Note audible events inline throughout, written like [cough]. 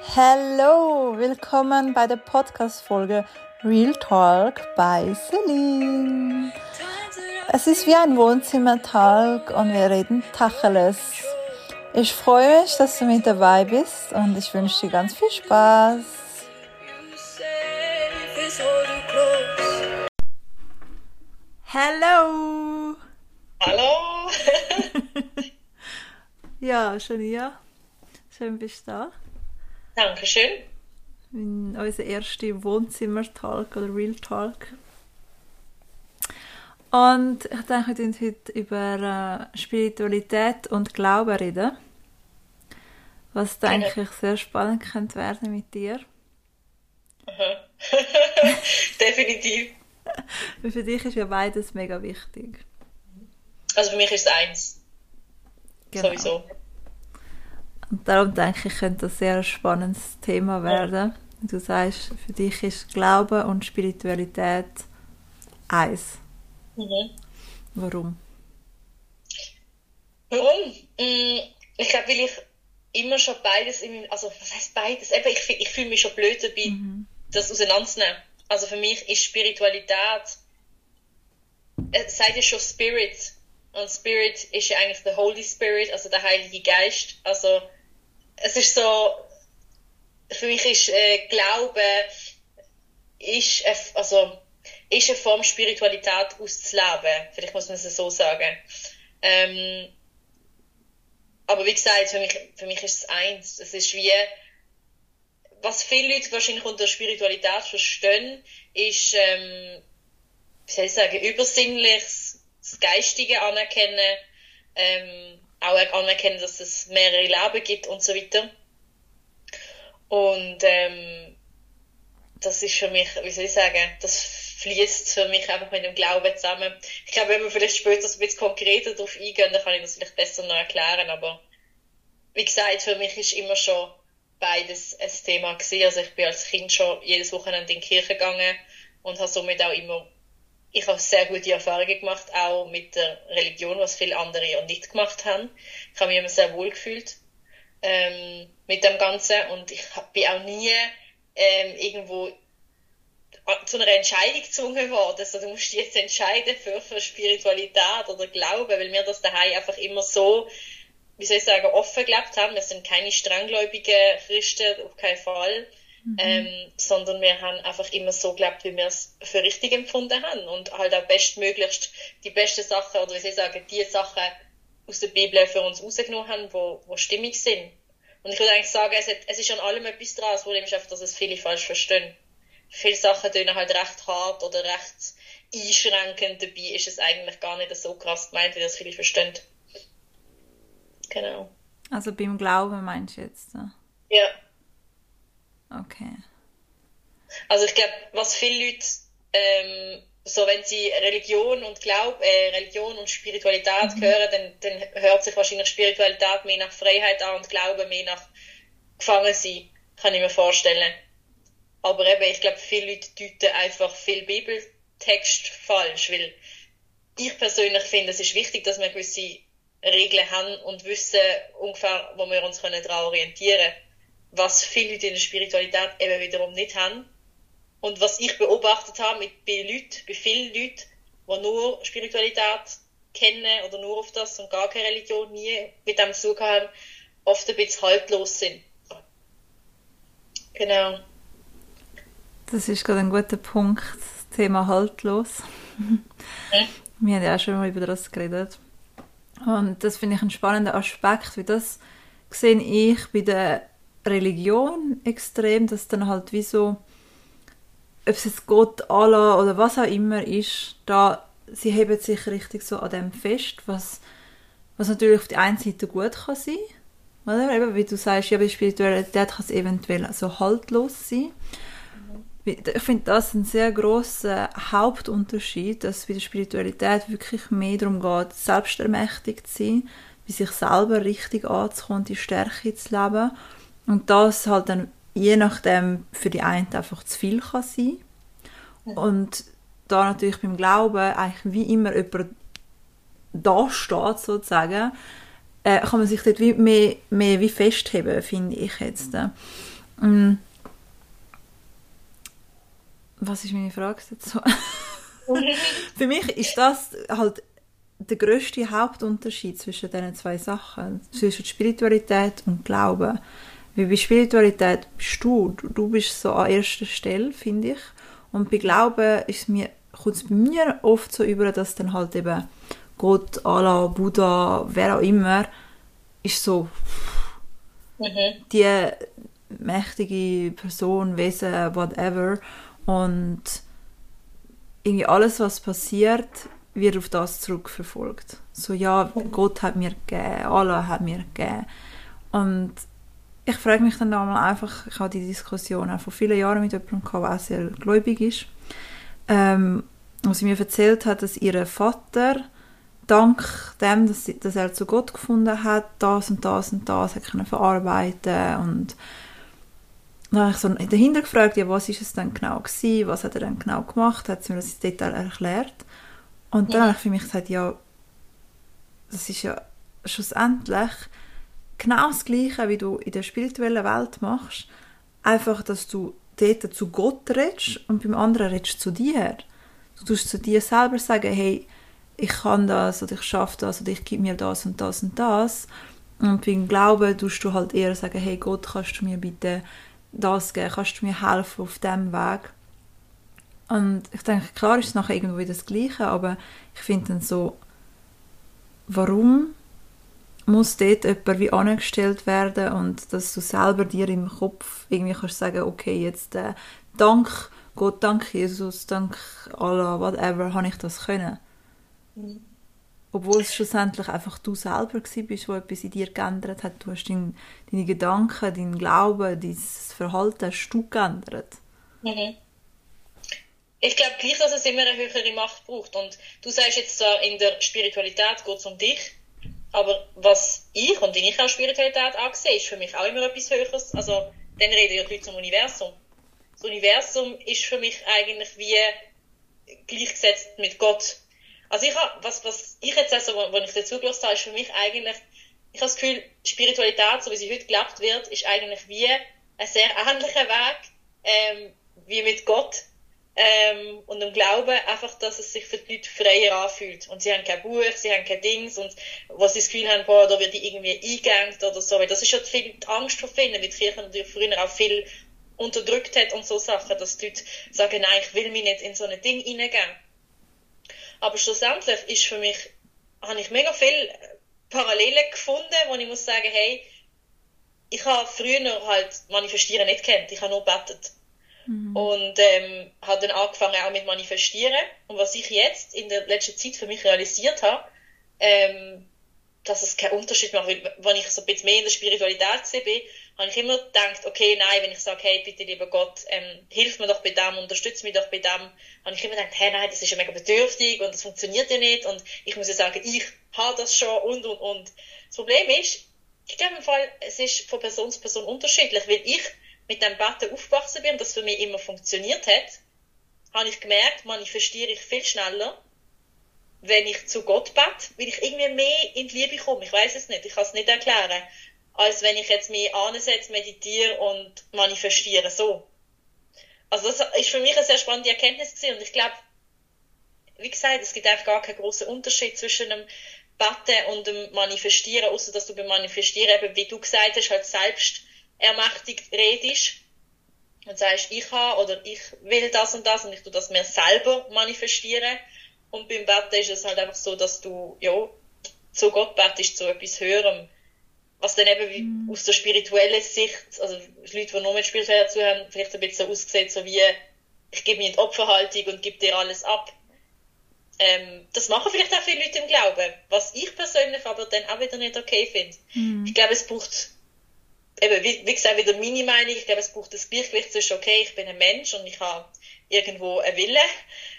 Hallo, willkommen bei der Podcast-Folge Real Talk bei Celine. Es ist wie ein Wohnzimmertalk und wir reden Tacheles. Ich freue mich, dass du mit dabei bist und ich wünsche dir ganz viel Spaß. Hallo! Hallo! [laughs] [laughs] ja, schon hier. Schön bist du da. Dankeschön. In unser erster Wohnzimmer-Talk oder Real Talk. Und ich denke, wir reden heute über äh, Spiritualität und Glauben reden. Was denke ich sehr spannend könnte werden mit dir. [laughs] Definitiv. Weil für dich ist ja beides mega wichtig. Also für mich ist es eins. Genau. Sowieso. Und darum denke ich, könnte das sehr ein spannendes Thema werden. Du sagst, für dich ist Glaube und Spiritualität eins. Mhm. Warum? Warum? Mm, ich glaube, weil ich immer schon beides, in, also was heißt beides? Eben, ich, ich fühle mich schon blöd dabei, mhm. das auseinanderzunehmen. Also für mich ist Spiritualität, es äh, sagt ja schon Spirit. Und Spirit ist ja eigentlich der Holy Spirit, also der Heilige Geist. Also es ist so, für mich ist äh, Glaube ist, äh, also, ist eine Form Spiritualität auszuleben. Vielleicht muss man es so sagen. Ähm, aber wie gesagt, für mich, für mich ist es eins. Es ist wie, was viele Leute wahrscheinlich unter Spiritualität verstehen, ist, ähm, wie soll ich sagen, übersinnliches, das Geistige anerkennen, ähm, auch anerkennen, dass es mehrere Leben gibt und so weiter. Und ähm, das ist für mich, wie soll ich sagen, das fließt für mich einfach mit dem Glauben zusammen. Ich glaube, wenn wir vielleicht später ein bisschen konkreter darauf eingehen, dann kann ich das vielleicht besser noch erklären, aber wie gesagt, für mich ist immer schon beides ein Thema gewesen. Also ich bin als Kind schon jedes Wochenende in die Kirche gegangen und habe somit auch immer ich habe sehr gute Erfahrungen gemacht, auch mit der Religion, was viele andere ja nicht gemacht haben. Ich habe mich immer sehr wohl gefühlt ähm, mit dem Ganzen und ich bin auch nie ähm, irgendwo zu einer Entscheidung gezwungen worden. Also du musst jetzt entscheiden für, für Spiritualität oder Glauben, weil wir das daheim einfach immer so, wie soll ich sagen, offen gelebt haben. Wir sind keine strenggläubigen Christen, auf keinen Fall. Mhm. Ähm, sondern wir haben einfach immer so gelebt, wie wir es für richtig empfunden haben und halt auch bestmöglichst die besten Sachen oder wie soll ich sagen, die Sachen aus der Bibel für uns rausgenommen haben, wo, wo stimmig sind. Und ich würde eigentlich sagen, es, hat, es ist an allem etwas dran. Das Problem ist einfach, dass es viele falsch verstehen. Viele Sachen tun halt recht hart oder recht einschränkend. Dabei ist es eigentlich gar nicht so krass gemeint, wie das viele verstehen. Genau. Also beim Glauben meinst du jetzt? Ja. Okay. Also ich glaube, was viele Leute, ähm, so wenn sie Religion und Glaub, äh, Religion und Spiritualität mhm. hören, dann, dann hört sich wahrscheinlich Spiritualität mehr nach Freiheit an und Glauben mehr nach Gefangensein, kann ich mir vorstellen. Aber eben, ich glaube, viele Leute deuten einfach viel Bibeltext falsch, weil ich persönlich finde, es ist wichtig, dass wir gewisse Regeln haben und wissen ungefähr, wo wir uns daran orientieren können was viele Leute in der Spiritualität eben wiederum nicht haben. Und was ich beobachtet habe mit, bei Leuten, bei vielen Leuten, die nur Spiritualität kennen oder nur auf das und gar keine Religion nie mit dem Zug haben, oft ein bisschen haltlos sind. Genau. Das ist gerade ein guter Punkt, das Thema haltlos. [laughs] Hm? Wir haben ja auch schon mal über das geredet. Und das finde ich einen spannenden Aspekt, wie das sehe ich bei den Religion extrem, dass dann halt wie so, ob es jetzt Gott, Allah oder was auch immer ist, da, sie heben sich richtig so an dem fest, was, was natürlich auf der einen Seite gut kann sein, oder? Eben, wie du sagst, ja, bei Spiritualität kann es eventuell so haltlos sein. Ich finde das ein sehr großer Hauptunterschied, dass bei der Spiritualität wirklich mehr darum geht, selbstermächtigt zu sein, bei sich selber richtig anzukommen, die Stärke zu leben und das halt dann je nachdem für die einen einfach zu viel kann sein. Und da natürlich beim Glauben eigentlich wie immer jemand da steht, sozusagen, äh, kann man sich dort wie mehr, mehr wie festheben, finde ich jetzt. Mm. Was ist meine Frage dazu? [laughs] Für mich ist das halt der größte Hauptunterschied zwischen diesen zwei Sachen, zwischen Spiritualität und Glauben. Weil bei Spiritualität bist du, du bist so an erster Stelle, finde ich. Und bei Glauben ist mir, kommt es bei mir oft so über, dass dann halt eben Gott, Allah, Buddha, wer auch immer, ist so mhm. die mächtige Person, Wesen, whatever. Und irgendwie alles, was passiert, wird auf das zurückverfolgt. So, ja, Gott hat mir gegeben, Allah hat mir gegeben. Und ich frage mich dann mal einfach, ich habe die Diskussion auch vor vielen Jahren mit jemandem gehabt, der sehr gläubig ist, ähm, wo sie mir erzählt hat, dass ihr Vater dank dem, dass, sie, dass, er zu Gott gefunden hat, das und das und das hat können verarbeiten und dann habe ich so dahinter gefragt, ja, was ist es denn genau gewesen, was hat er denn genau gemacht, hat sie mir das in Detail erklärt und dann ja. habe ich für mich gesagt, ja, das ist ja schlussendlich genau das Gleiche, wie du in der spirituellen Welt machst, einfach, dass du dort zu Gott redest und beim anderen redest zu dir. Du tust zu dir selber sagen, hey, ich kann das oder ich schaffe das oder ich gebe mir das und das und das. Und beim Glauben tust du halt eher sagen, hey Gott, kannst du mir bitte das geben, kannst du mir helfen auf diesem Weg. Und ich denke, klar ist es nachher irgendwo das Gleiche, aber ich finde dann so, warum muss dort jemand wie angestellt werden und dass du selber dir im Kopf irgendwie kannst sagen, okay, jetzt äh, dank Gott, dank Jesus, dank Allah, whatever, habe ich das können. Mhm. Obwohl es schlussendlich einfach du selber bist, wo etwas in dir geändert hat. Du hast dein, deine Gedanken, dein Glauben, dein Verhalten hast du geändert. Mhm. Ich glaube gleich, dass es immer eine höhere Macht braucht. Und du sagst jetzt zwar, in der Spiritualität geht es um dich, aber was ich und wie ich auch Spiritualität ansehe, ist für mich auch immer etwas Höheres. Also, dann reden ja die Leute zum Universum. Das Universum ist für mich eigentlich wie gleichgesetzt mit Gott. Also ich habe, was, was ich jetzt also, wenn ich dazu gelassen habe, ist für mich eigentlich, ich habe das Gefühl, Spiritualität, so wie sie heute gelebt wird, ist eigentlich wie ein sehr ähnlicher Weg, ähm, wie mit Gott ähm, und dem Glauben einfach, dass es sich für die Leute freier anfühlt. Und sie haben kein Buch, sie haben kein Dings und was sie das Gefühl haben, boah, da wird die irgendwie eingegangen oder so. Weil das ist ja viel die Angst vor vielen, weil die Kirche natürlich früher auch viel unterdrückt hat und so Sachen, dass die Leute sagen, nein, ich will mich nicht in so ein Ding hineingehen. Aber schlussendlich ist für mich, habe ich mega viel Parallelen gefunden, wo ich muss sagen, hey, ich habe früher halt Manifestieren nicht kennt, ich habe nur betet. Mhm. Und ähm, habe dann angefangen auch mit Manifestieren. Und was ich jetzt in der letzten Zeit für mich realisiert habe, ähm, dass es keinen Unterschied macht. Weil, wenn ich so ein bisschen mehr in der Spiritualität bin, habe ich immer gedacht, okay, nein, wenn ich sage, hey, bitte, lieber Gott, ähm, hilf mir doch bei dem, unterstütze mich doch bei dem, habe ich immer gedacht, hey, nein, das ist ja mega bedürftig und das funktioniert ja nicht und ich muss ja sagen, ich habe das schon und, und, und. Das Problem ist, ich glaube im Fall, es ist von Person zu Person unterschiedlich, weil ich mit dem Button aufgewachsen bin und das für mich immer funktioniert hat, habe ich gemerkt, manifestiere ich viel schneller, wenn ich zu Gott bete, weil ich irgendwie mehr in die Liebe komme. Ich weiß es nicht, ich kann es nicht erklären, als wenn ich jetzt mich ansetze, meditiere und manifestiere so. Also das ist für mich eine sehr spannende Erkenntnis gewesen und ich glaube, wie gesagt, es gibt einfach gar keinen großen Unterschied zwischen einem Beten und dem Manifestieren, außer dass du beim Manifestieren eben, wie du gesagt hast, halt selbst ermächtigt redest und sagst, ich habe oder ich will das und das und ich tue das mir selber manifestieren. Und beim Beten ist es halt einfach so, dass du, ja, zu Gott betest, zu etwas Höherem. Was dann eben mhm. aus der spirituellen Sicht, also Leute, die nur mit Spirituell dazu haben, vielleicht ein bisschen so aussieht, so wie, ich gebe mir in die Opferhaltung und gebe dir alles ab. Ähm, das machen vielleicht auch viele Leute im Glauben, was ich persönlich aber dann auch wieder nicht okay finde. Mhm. Ich glaube, es braucht eben, wie, wie gesagt, wieder meine Meinung, ich glaube, es braucht das Gleichgewicht zwischen, okay, ich bin ein Mensch und ich habe irgendwo einen Wille,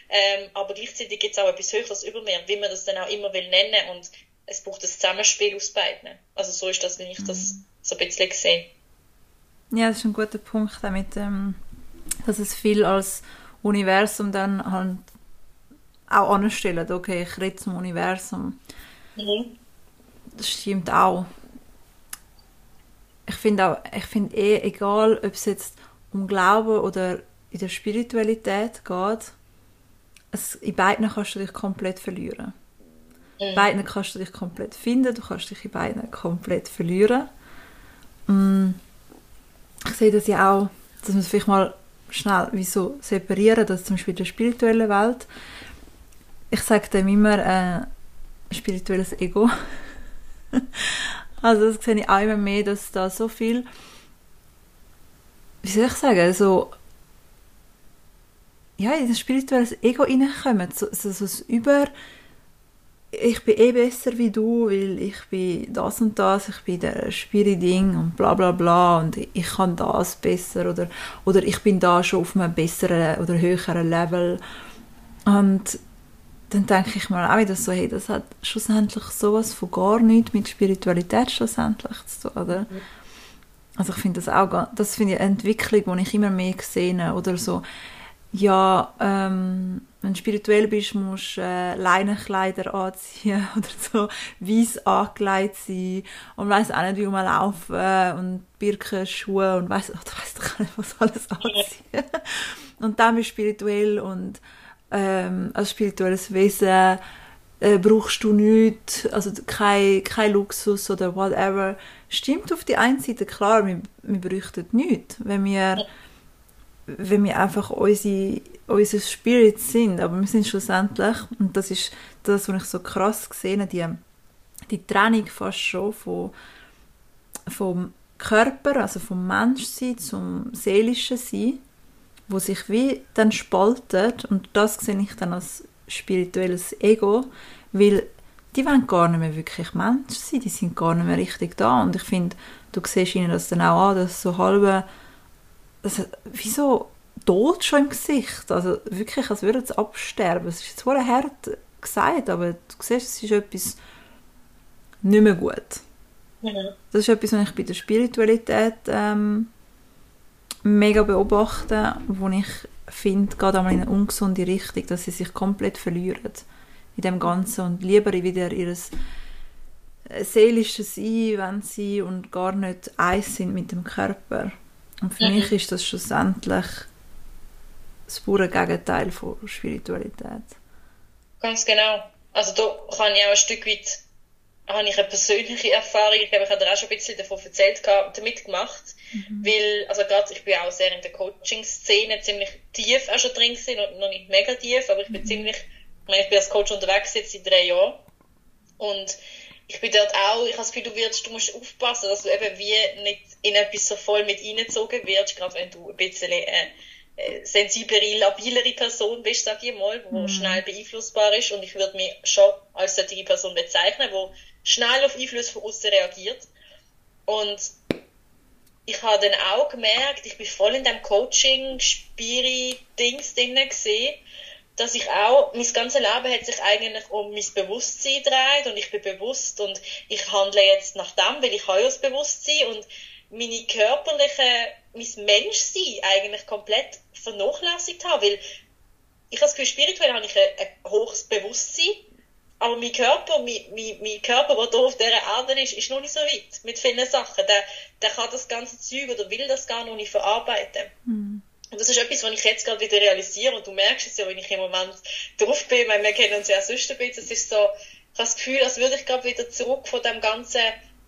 ähm, aber gleichzeitig gibt es auch etwas Höheres über mir, wie man das dann auch immer will nennen und es braucht das Zusammenspiel aus beiden. Also so ist das, wenn ich das mhm. so ein bisschen sehe. Ja, das ist ein guter Punkt, damit, ähm, dass es viel als Universum dann halt auch anstellt. Okay, ich rede zum Universum. Mhm. Das stimmt auch finde auch, ich finde eh, egal, ob es jetzt um Glauben oder in der Spiritualität geht, es, in beiden kannst du dich komplett verlieren. In mhm. beiden kannst du dich komplett finden, du kannst dich in beiden komplett verlieren. Mm, ich sehe das ja auch, dass man vielleicht mal schnell wie so separieren, dass zum Beispiel in der spirituellen Welt, ich sage dem immer äh, spirituelles Ego. [laughs] also das sehe ich auch immer mehr, dass da so viel, wie soll ich sagen, so ja, in das spirituelles Ego reinkommt, so, so, so das Über ich bin eh besser wie du, weil ich bin das und das, ich bin der Spirit-Ding und bla bla bla und ich kann das besser oder, oder ich bin da schon auf einem besseren oder höheren Level. Und dann denke ich mir auch wieder so, hey, das hat schlussendlich sowas von gar nichts mit Spiritualität schlussendlich zu tun, oder? Also ich finde das auch, das finde ich eine Entwicklung, die ich immer mehr sehe, oder so, ja, ähm, wenn du spirituell bist, musst du äh, Leinenkleider anziehen [laughs] oder so weiß angelegt sein und weiss auch nicht, wie man laufen und Birkenschuhe und weiss, ach, du weißt doch nicht, was alles anziehen. [laughs] und dann bist du spirituell und ähm, als spirituelles Wesen äh, brauchst du nichts, also kein, kein Luxus oder whatever. Stimmt auf die einen Seite, klar, wir, wir bräuchten nichts, wenn wir wenn wir einfach unsere, unser Spirit sind, aber wir sind schlussendlich, und das ist das, was ich so krass gesehen habe, die, die Trennung fast schon von, vom Körper, also vom Menschsein zum seelischen Sein, wo sich wie dann spaltet und das sehe ich dann als spirituelles Ego, weil die wollen gar nicht mehr wirklich Mensch sein, die sind gar nicht mehr richtig da und ich finde, du siehst ihnen das dann auch an, dass so halbe also, wie so tot schon im Gesicht. Also wirklich, als würde es absterben. Es ist jetzt wohl hart gesagt, aber du siehst, es ist etwas nicht mehr gut. Mhm. Das ist etwas, was ich bei der Spiritualität ähm, mega beobachte, wo ich finde, geht einmal in eine ungesunde Richtung, dass sie sich komplett verlieren in dem Ganzen und lieber wieder ihres seelisches Sein, wenn sie und gar nicht eins sind mit dem Körper. Und für mhm. mich ist das schlussendlich das pure Gegenteil von Spiritualität. Ganz genau. Also da kann ich auch ein Stück weit habe ich eine persönliche Erfahrung, ich habe dir auch schon ein bisschen davon erzählt, damit gemacht, mhm. weil, also gerade, ich bin auch sehr in der Coaching-Szene ziemlich tief auch schon drin gewesen, noch nicht mega tief, aber ich bin mhm. ziemlich, ich meine, ich bin als Coach unterwegs jetzt seit drei Jahren und ich bin dort auch, ich habe das Gefühl, du wirst, du musst aufpassen, dass du eben wie nicht in etwas so voll mit reingezogen wirst, gerade wenn du ein bisschen äh, äh, sensiblere, labilere Person bist, sag ich mal, wo mhm. schnell beeinflussbar ist und ich würde mich schon als solche Person bezeichnen, wo schnell auf Einfluss von außen reagiert und ich habe dann auch gemerkt, ich bin voll in dem Coaching, Spiri-Dings drin gesehen dass ich auch, mein ganzes Leben hat sich eigentlich um mein Bewusstsein gedreht und ich bin bewusst und ich handle jetzt nach dem, weil ich habe ja das Bewusstsein und meine körperliche, mein Menschsein eigentlich komplett vernachlässigt habe, weil ich habe das Gefühl, spirituell habe ich ein, ein hohes Bewusstsein, aber mein Körper, mein, mein, mein Körper, der hier auf dieser Erde ist, ist noch nicht so weit mit vielen Sachen. Der, der kann das ganze Zeug oder will das gar noch nicht verarbeiten. Mhm. Und das ist etwas, was ich jetzt gerade wieder realisiere. Und du merkst es ja, wenn ich im Moment drauf bin, weil wir kennen uns ja sonst ein bisschen. Es ist so, ich habe das Gefühl, als würde ich gerade wieder zurück von dem ganzen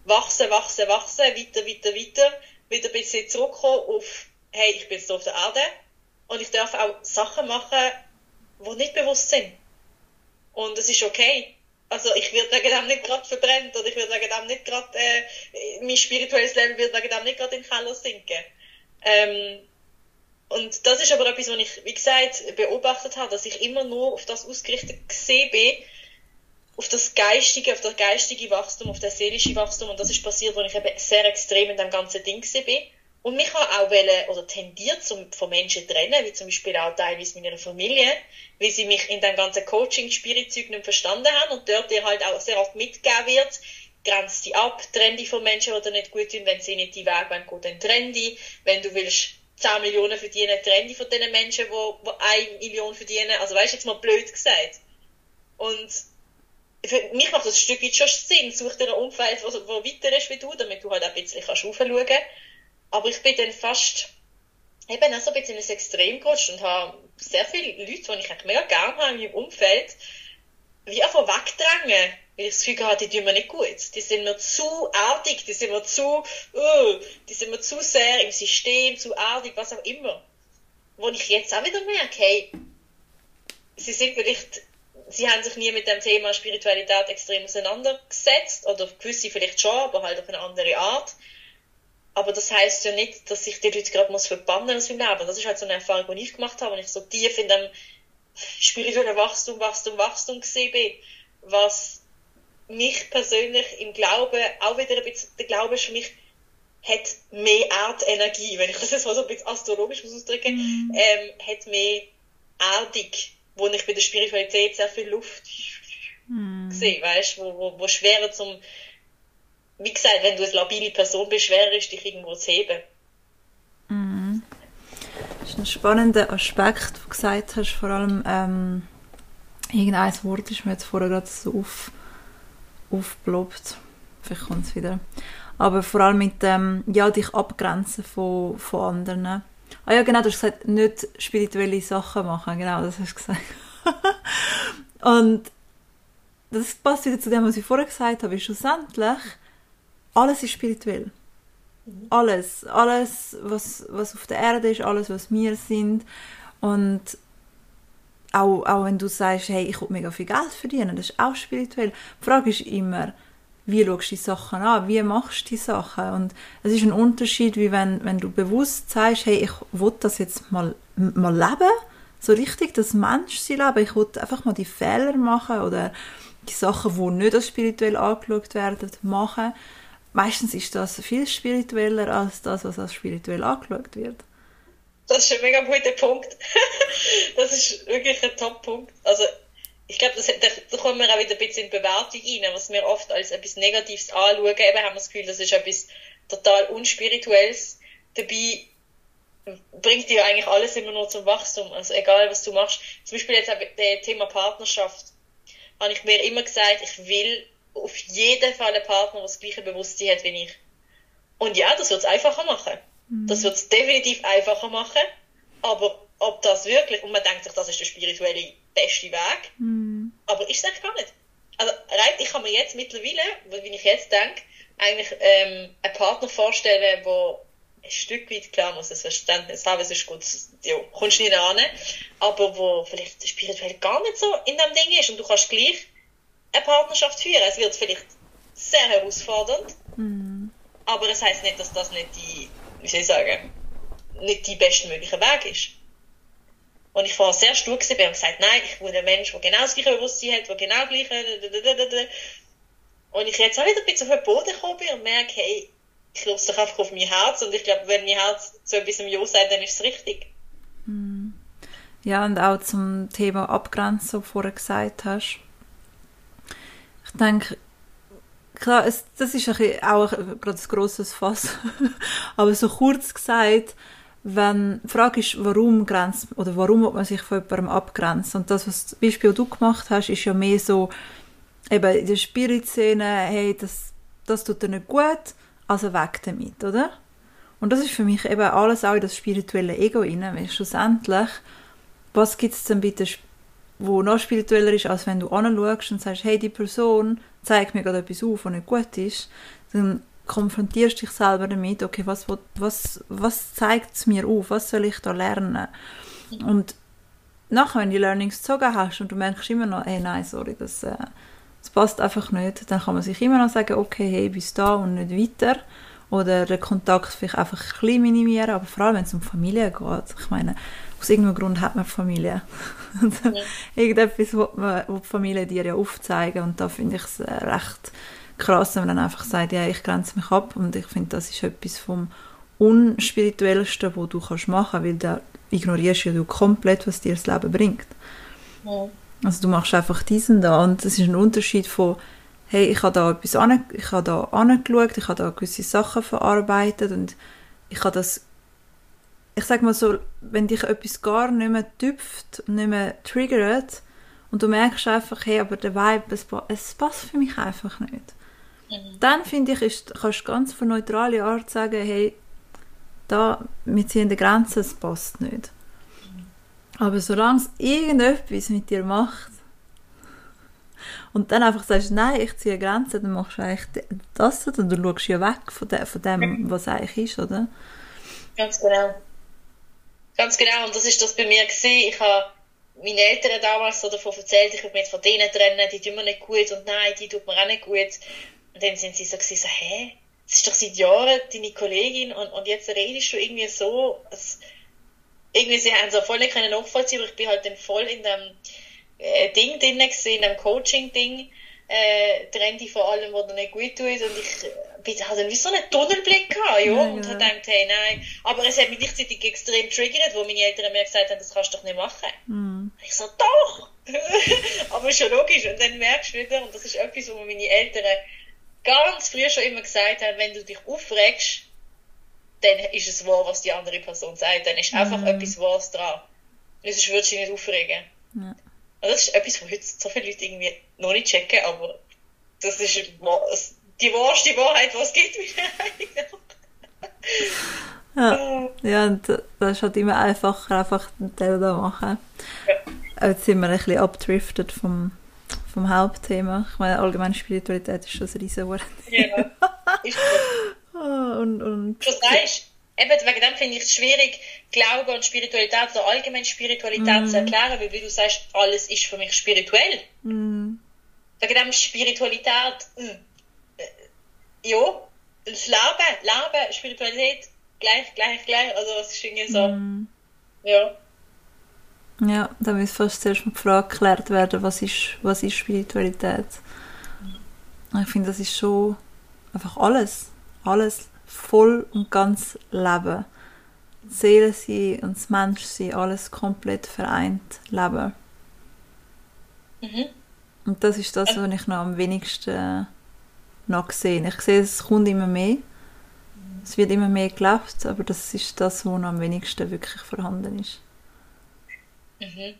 Wachsen, Wachsen, Wachsen, weiter, weiter, weiter, wieder ein bisschen zurückkommen auf, hey, ich bin jetzt auf der Erde und ich darf auch Sachen machen, die nicht bewusst sind. Und es ist okay. Also ich werde wegen dem nicht gerade verbrennt oder ich werde wegen dem nicht gerade, äh, mein spirituelles Leben wird wegen dem nicht gerade in den Keller sinken. Ähm, und das ist aber etwas, was ich, wie gesagt, beobachtet habe, dass ich immer nur auf das ausgerichtet gesehen bin, auf das geistige, auf das geistige Wachstum, auf das seelische Wachstum. Und das ist passiert, als ich eben sehr extrem in dem ganzen Ding bin. Und mich habe auch wollen, oder tendiert zum, von Menschen trennen, wie zum Beispiel auch teilweise meiner Familie, weil sie mich in dem ganzen Coaching-Spiritzeug nicht verstanden haben und dort dir halt auch sehr oft mitgegeben wird, grenzt die ab, trenn die von Menschen, die dir nicht gut tun, wenn sie nicht die Weg wollen, dann trenn die. Wenn du willst 10 Millionen verdienen, trenne von den Menschen, die, die 1 Million verdienen. Also weißt du, jetzt mal blöd gesagt. Und für mich macht das ein Stück weit schon Sinn, such dir ein Umfeld, das weiter ist wie du, damit du halt auch ein bisschen kannst raufschauen kannst. Aber ich bin dann fast eben auch so ein bisschen ins Extrem gerutscht und habe sehr viele Leute, die ich eigentlich mega gerne habe in meinem Umfeld, wie einfach wegdrängen, weil ich das Gefühl hatte, die tun mir nicht gut. Die sind mir zu artig, die sind mir zu, uh, die sind mir zu sehr im System, zu artig, was auch immer. Wo ich jetzt auch wieder merke, hey, sie sind vielleicht sie haben sich nie mit dem Thema Spiritualität extrem auseinandergesetzt oder gewisse vielleicht schon, aber halt auf eine andere Art. Aber das heißt ja nicht, dass ich die Leute gerade muss verbannen aus meinem Leben. Das ist halt so eine Erfahrung, die ich gemacht habe, wenn ich so tief in dem spirituellen Wachstum, Wachstum, Wachstum gesehen bin, was mich persönlich im Glauben auch wieder ein bisschen, der Glaube ist für mich, hat mehr Erdenergie, wenn ich das jetzt mal so ein bisschen astrologisch muss ausdrücken, mm. ähm, hat mehr erdig wo ich bei der Spiritualität sehr viel Luft mm. sehe, weißt wo, wo, wo schwerer zum, wie gesagt, wenn du eine labile Person bist, schwerer ist, dich irgendwo zu heben. Mm. Das ist ein spannender Aspekt, den du gesagt hast, vor allem, ähm, irgendein Wort ist mir jetzt vorher gerade so auf, aufgeploppt. Vielleicht kommt es wieder. Aber vor allem mit dem, ja, dich abgrenzen von, von anderen Ah ja, genau, du hast gesagt, nicht spirituelle Sachen machen. Genau, das hast du gesagt. [laughs] und das passt wieder zu dem, was ich vorher gesagt habe. Schlussendlich, alles ist spirituell. Alles. Alles, was, was auf der Erde ist, alles, was wir sind. Und auch, auch wenn du sagst, hey, ich will mega viel Geld verdienen, das ist auch spirituell. Die Frage ist immer, wie schaust du die Sachen an, wie machst du die Sachen. Und es ist ein Unterschied, wie wenn, wenn du bewusst sagst, hey, ich will das jetzt mal, mal leben, so richtig das Menschsein leben, ich will einfach mal die Fehler machen oder die Sachen, die nicht als spirituell angeschaut werden, machen. Meistens ist das viel spiritueller als das, was als spirituell angeschaut wird. Das ist ein mega guter Punkt. [laughs] das ist wirklich ein Top-Punkt. Also ich glaube, da, da kommen wir auch wieder ein bisschen in Bewertung rein, was wir oft als etwas Negatives anschauen. Eben haben wir das Gefühl, das ist etwas total Unspirituelles. Dabei bringt dir eigentlich alles immer nur zum Wachstum. Also egal, was du machst. Zum Beispiel jetzt das Thema Partnerschaft. Habe ich mir immer gesagt, ich will auf jeden Fall einen Partner, der das gleiche Bewusstsein hat wie ich. Und ja, das wird es einfacher machen. Mhm. Das wird es definitiv einfacher machen. Aber ob das wirklich, und man denkt sich, das ist der spirituelle beste Weg. Mm. Aber ist es gar nicht. Also rein, ich kann mir jetzt mittlerweile, wie ich jetzt denke, eigentlich ähm, einen Partner vorstellen, der ein Stück weit, klar muss das Verständnis haben, es ist gut, ja, kommst nicht an, aber wo vielleicht spirituell gar nicht so in dem Ding ist und du kannst gleich eine Partnerschaft führen. Es wird vielleicht sehr herausfordernd, mm. aber es heißt nicht, dass das nicht die, wie soll ich sagen, nicht die bestmögliche Weg ist. Und ich vorher sehr stur gewesen bin und gesagt, nein, ich will ein Mensch, der genau das gleiche Bewusstsein hat, der genau gleiche... Und ich jetzt auch wieder ein bisschen auf den Boden gekommen bin und merke, hey, ich lasse doch einfach auf mein Herz und ich glaube, wenn mein Herz so ein bisschen Ja sagt, dann ist es richtig. Ja, und auch zum Thema Abgrenzung, vorher gesagt hast. Denke, klar, es, das ist ein auch ein, gerade ein grosses Fass, [laughs] aber so kurz gesagt, wenn die Frage ist, warum grenzt, oder warum muss man sich von jemandem abgrenzen? Und das, was das Beispiel du gemacht hast, ist ja mehr so, eben in der Spirit-Szene, hey, das, das tut dir nicht gut, also weg damit, oder? Und das ist für mich eben alles auch in das spirituelle Ego rein, weil schlussendlich, was gibt es denn bitte, wo noch spiritueller ist, als wenn du anschaust und sagst, hey, die Person zeigt mir gerade etwas auf, was nicht gut ist, dann konfrontierst dich selber damit, okay, was, was, was zeigt es mir auf, was soll ich da lernen? Und nachher, wenn du die Learnings gezogen hast und du merkst immer noch, hey, nein, sorry, das, äh, das passt einfach nicht, dann kann man sich immer noch sagen, okay, hey, bis da und nicht weiter. Oder den Kontakt vielleicht einfach ein bisschen minimieren, aber vor allem, wenn es um Familie geht. Ich meine, aus irgendeinem Grund hat man Familie. [laughs] ja. Irgendetwas, was die Familie dir ja aufzeigen und da finde ich es äh, recht krass, wenn man dann einfach sagt, ja, ich grenze mich ab und ich finde, das ist etwas vom unspirituellsten, was du kannst machen, weil da ignorierst ja du komplett, was dir das Leben bringt. Ja. Also du machst einfach diesen da und das ist ein Unterschied von hey, ich habe da etwas an, ich habe da angeschaut, ich habe da gewisse Sachen verarbeitet und ich habe das ich sag mal so, wenn dich etwas gar nicht mehr tüpft, nicht mehr triggert, und du merkst einfach, hey, aber der Vibe, es, es passt für mich einfach nicht. Mhm. Dann finde ich, ist, kannst du ganz von neutraler Art sagen, hey, da, wir ziehen die Grenze, es passt nicht. Mhm. Aber solange es irgendetwas mit dir macht, und dann einfach sagst, nein, ich ziehe Grenzen, dann machst du eigentlich das oder du schaust ja weg von, de, von dem, mhm. was eigentlich ist, oder? Ganz genau. Ganz genau, und das ist das bei mir gesehen. Ich habe meine Eltern damals so davon erzählt, ich würde mich von denen trennen, die tun mir nicht gut und nein, die tut mir auch nicht gut. Und dann sind sie so gewesen, so, hä? Das ist doch seit Jahren deine Kollegin und, und jetzt redest du irgendwie so, als, irgendwie, sie haben so voll nicht nachvollziehen, aber ich bin halt dann voll in dem, äh, Ding drin gewesen, in einem Coaching-Ding, äh, Trendy vor allem, wo dir nicht gut tut. Und ich hatte wie so einen Tunnelblick gehabt, ja, ja und ja. habe gedacht, hey, nein. Aber es hat mich gleichzeitig extrem triggert, wo meine Eltern mir gesagt haben, das kannst du doch nicht machen. Mhm. Ich so, doch! Aber [laughs] ist schon logisch. Und dann merkst du wieder, und das ist etwas, wo meine Eltern ganz früh schon immer gesagt haben, wenn du dich aufregst, dann ist es wahr, was die andere Person sagt. Dann ist einfach mhm. etwas Wahres dran. Sonst würdest du dich nicht aufregen. Ja. Das ist etwas, was heute so viele Leute irgendwie noch nicht checken, aber das ist die wahrste Wahrheit, was es gibt Ja, ja, und das ist halt immer einfacher, einfach den Teil da machen. Ja. Jetzt sind wir ein bisschen abdriftet vom, vom Hauptthema. Ich meine, allgemeine Spiritualität ist schon ein riesen Wort. Ja, ist gut. [laughs] und, und, du sagst, eben wegen dem finde ich es schwierig, Glaube und Spiritualität oder allgemein Spiritualität mm. zu erklären, weil wie du sagst, alles ist für mich spirituell. Mm. Wegen dem Spiritualität, mm, äh, ja, das Leben, Leben, Spiritualität, gleich, gleich, gleich, also es ist irgendwie so, mm. ja. Ja, da muss fast zuerst mal die Frage geklärt werden, was ist, was ist Spiritualität? Mm. Ich finde, das ist schon einfach alles, alles voll und ganz leben. Seele sein und das Menschsein, alles komplett vereint leben. Mhm. Und das ist das, was ich noch am wenigsten noch sehe. Ich sehe, es kommt immer mehr. Es wird immer mehr gelebt, aber das ist das, was noch am wenigsten wirklich vorhanden ist. Mhm.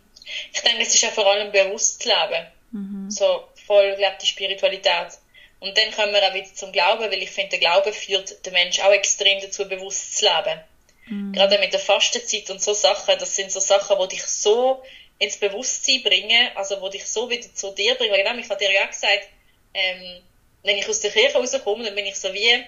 Ich denke, es ist ja vor allem bewusst Leben. Mhm. So voll gelebte Spiritualität. Und dann kommen wir auch wieder zum Glauben, weil ich finde, der Glaube führt den Menschen auch extrem dazu, bewusst zu leben. Mhm. Gerade mit der Fastenzeit und so Sachen, das sind so Sachen, die dich so ins Bewusstsein bringen, also die dich so wieder zu dir bringen. Genau, ich habe dir ja auch gesagt, ähm, wenn ich aus der Kirche rauskomme, dann bin ich so wie,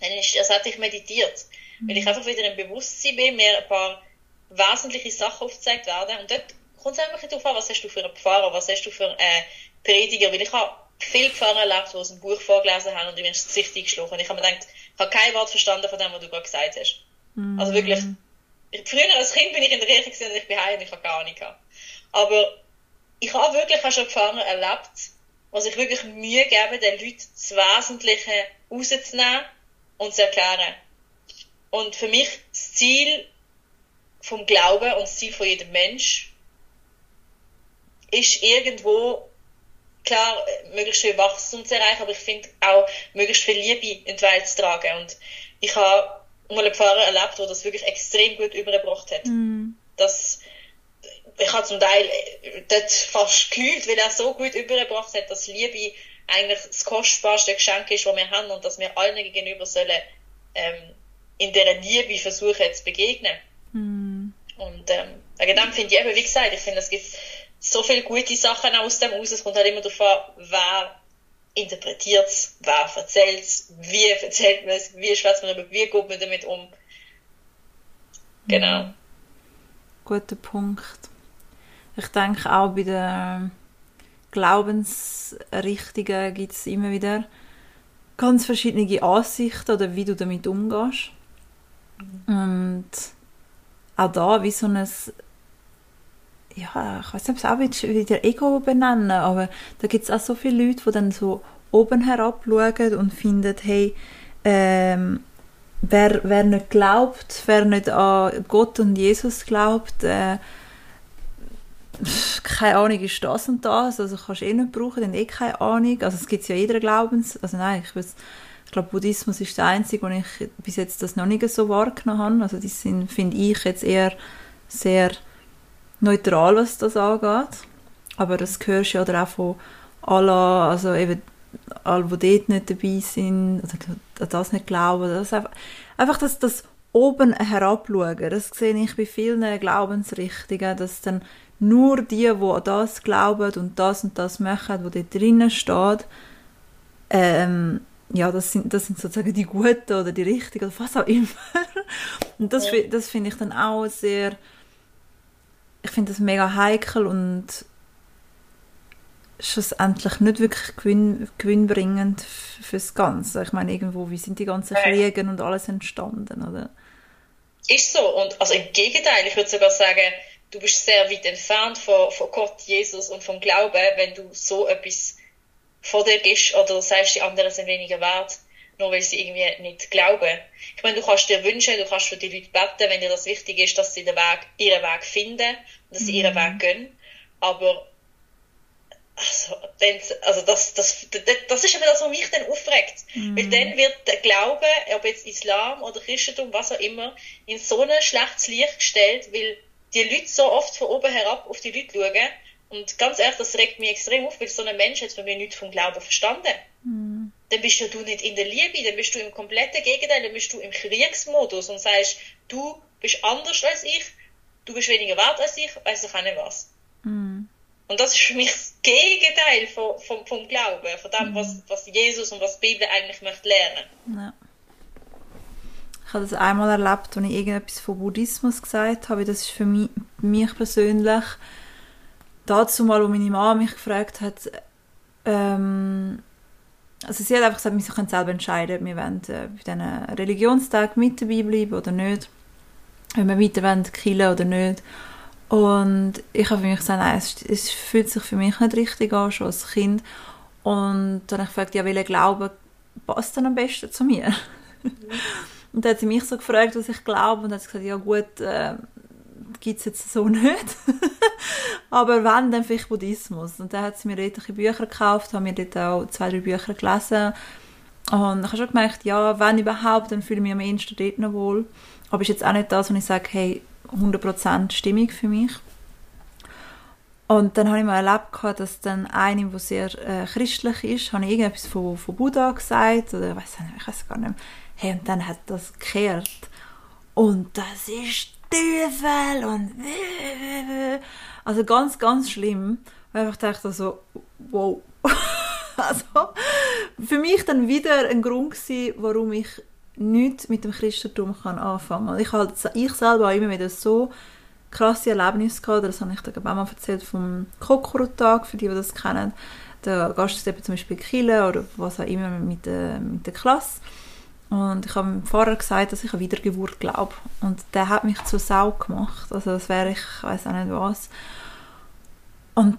dann ist, als hätte ich meditiert. Mhm. Weil ich einfach wieder im Bewusstsein bin, mir ein paar wesentliche Sachen aufgezeigt werden. Und dort kommt es einfach darauf an, was hast du für einen Pfarrer, was hast du für einen Prediger, weil ich habe viele Pfarrer erlebt, die aus dem Buch vorgelesen haben und mir ins Gesicht eingeschlagen. Ich habe mir gedacht, ich habe kein Wort verstanden von dem, was du gerade gesagt hast. Mm. Also wirklich, früher als Kind bin ich in der Kirche gesehen und ich bin heim und ich habe gar Ahnung gehabt. Aber ich habe wirklich auch schon Pfarrer erlebt, die sich wirklich Mühe geben, den Leuten das Wesentliche rauszunehmen und zu erklären. Und für mich das Ziel vom Glauben und das Ziel von jedem Mensch ist irgendwo klar, möglichst viel Wachstum zu erreichen, aber ich finde auch, möglichst viel Liebe in die Welt zu tragen. Und ich habe mal einen Pfarrer erlebt, der das wirklich extrem gut übergebracht hat. Mm. Das, ich habe zum Teil äh, dort fast gefühlt, weil er so gut übergebracht hat, dass Liebe eigentlich das kostbarste Geschenk ist, das wir haben und dass wir allen gegenüber sollen ähm, in dieser Liebe versuchen zu begegnen. Mm. Und ähm, wegen dem finde ich eben, wie gesagt, ich finde, es gibt so viele gute Sachen aus dem raus. Es kommt halt immer darauf an, wer interpretiert es, wer erzählt es, wie erzählt man es, wie schwätzt man darüber, wie geht man damit um. Genau. Mhm. Guter Punkt. Ich denke auch bei den Glaubensrichtungen gibt es immer wieder ganz verschiedene Ansichten oder wie du damit umgehst. Und auch da wie so ein ja, ich weiß nicht, ob es auch wieder Ego benennen, aber da gibt es auch so viele Leute, die dann so oben herab schauen und finden, hey, ähm, wer, wer nicht glaubt, wer nicht an Gott und Jesus glaubt, äh, keine Ahnung ist das und das, also kannst du eh nicht brauchen, dann eh keine Ahnung, also es gibt ja jeder Glaubens, also nein, ich weiß, ich glaube Buddhismus ist der einzige, wo ich bis jetzt das noch nicht so wahrgenommen habe, also die sind, finde ich jetzt eher sehr neutral, was das angeht. aber das hörst du ja oder auch von Allah, also eben alle, die dort nicht dabei sind, oder das nicht glauben, das einfach, einfach das, das oben herabschauen, das sehe ich bei vielen Glaubensrichtungen, dass dann nur die, die an das glauben und das und das machen, wo dort drinnen steht, ähm, ja, das sind, das sind sozusagen die Guten oder die Richtigen oder was auch immer. Und das, das finde ich dann auch sehr, ich finde das mega heikel und schlussendlich nicht wirklich gewinn, gewinnbringend fürs Ganze. Ich meine, irgendwo, wie sind die ganzen Kriege und alles entstanden, oder? Ist so. Und also im Gegenteil, ich würde sogar sagen, du bist sehr weit entfernt von, von Gott, Jesus und vom Glauben, wenn du so etwas vor dir gibst oder sagst, die anderen sind weniger wert, nur weil sie irgendwie nicht glauben. Ich meine, du kannst dir wünschen, du kannst für die Leute beten, wenn dir das wichtig ist, dass sie den Weg, ihren Weg finden und dass sie ihren mhm. Weg gehen. Aber also, dann, also das, das, das, das ist eben das, was mich dann aufregt. Mhm. Weil dann wird der Glaube, ob jetzt Islam oder Christentum, was auch immer, in so ein schlechtes Licht gestellt, weil die Leute so oft von oben herab auf die Leute schauen und ganz ehrlich, das regt mich extrem auf, weil so ein Mensch hat von mir nichts vom Glauben verstanden. Mhm. Dann bist ja du nicht in der Liebe, dann bist du im kompletten Gegenteil, dann bist du im Kriegsmodus und sagst, du bist anders als ich, du bist weniger wert als ich, weiß ich auch nicht was. Mhm. Und das ist für mich das Gegenteil vom, vom, vom Glauben, von dem, mhm. was, was Jesus und was die Bibel eigentlich möchte lernen. Ja. Ich habe das einmal erlebt, als ich irgendetwas von Buddhismus gesagt habe. Das ist für mich, mich persönlich dazu mal, wo meine Mama mich gefragt hat, ähm, also sie hat einfach gesagt, wir können selber entscheiden, wir wollen äh, bei diesen Religionstag mit dabei bleiben oder nicht, wenn wir weiter wollen, killen oder nicht. Und ich habe für mich gesagt, nein, es, es, fühlt sich für mich nicht richtig an, schon als Kind. Und dann habe ich gefragt, ja, welcher Glaube passt dann am besten zu mir? Mhm. [laughs] und dann hat sie mich so gefragt, was ich glaube, und hat gesagt, ja gut, äh, gibt es jetzt so [laughs] nicht. Aber wenn, dann vielleicht Buddhismus. Und dann hat sie mir etliche Bücher gekauft, haben mir dort auch zwei, drei Bücher gelesen. Und ich habe schon gemerkt, ja, wenn überhaupt, dann fühle ich mich am ehesten dort noch wohl. Aber ist jetzt auch nicht das, wo ich sage, hey, 100% stimmig für mich. Und dann habe ich mal erlebt, dass dann eine, die sehr äh, christlich ist, habe ich irgendetwas von, von Buddha gesagt, oder ich weiß nicht, ich weiß gar nicht mehr. Hey, und dann hat das gekehrt. Und das ist Teufel und [laughs] also ganz, ganz schlimm. Und ich dachte so, wow. [laughs] also für mich dann wieder ein Grund gewesen, warum ich nichts mit dem Christentum kann anfangen kann. Ich, halt, ich selber habe immer wieder so krasse Erlebnisse gehabt, das habe ich dir auch mal erzählt vom Kokoro-Tag, für die, die das kennen. Da gehst du zum Beispiel Kille oder was auch immer mit der, mit der Klasse und ich habe Pfarrer gesagt, dass ich an Wiedergeburt glaube. Und der hat mich zur Sau gemacht. Also das wäre ich, ich weiß auch nicht was. Und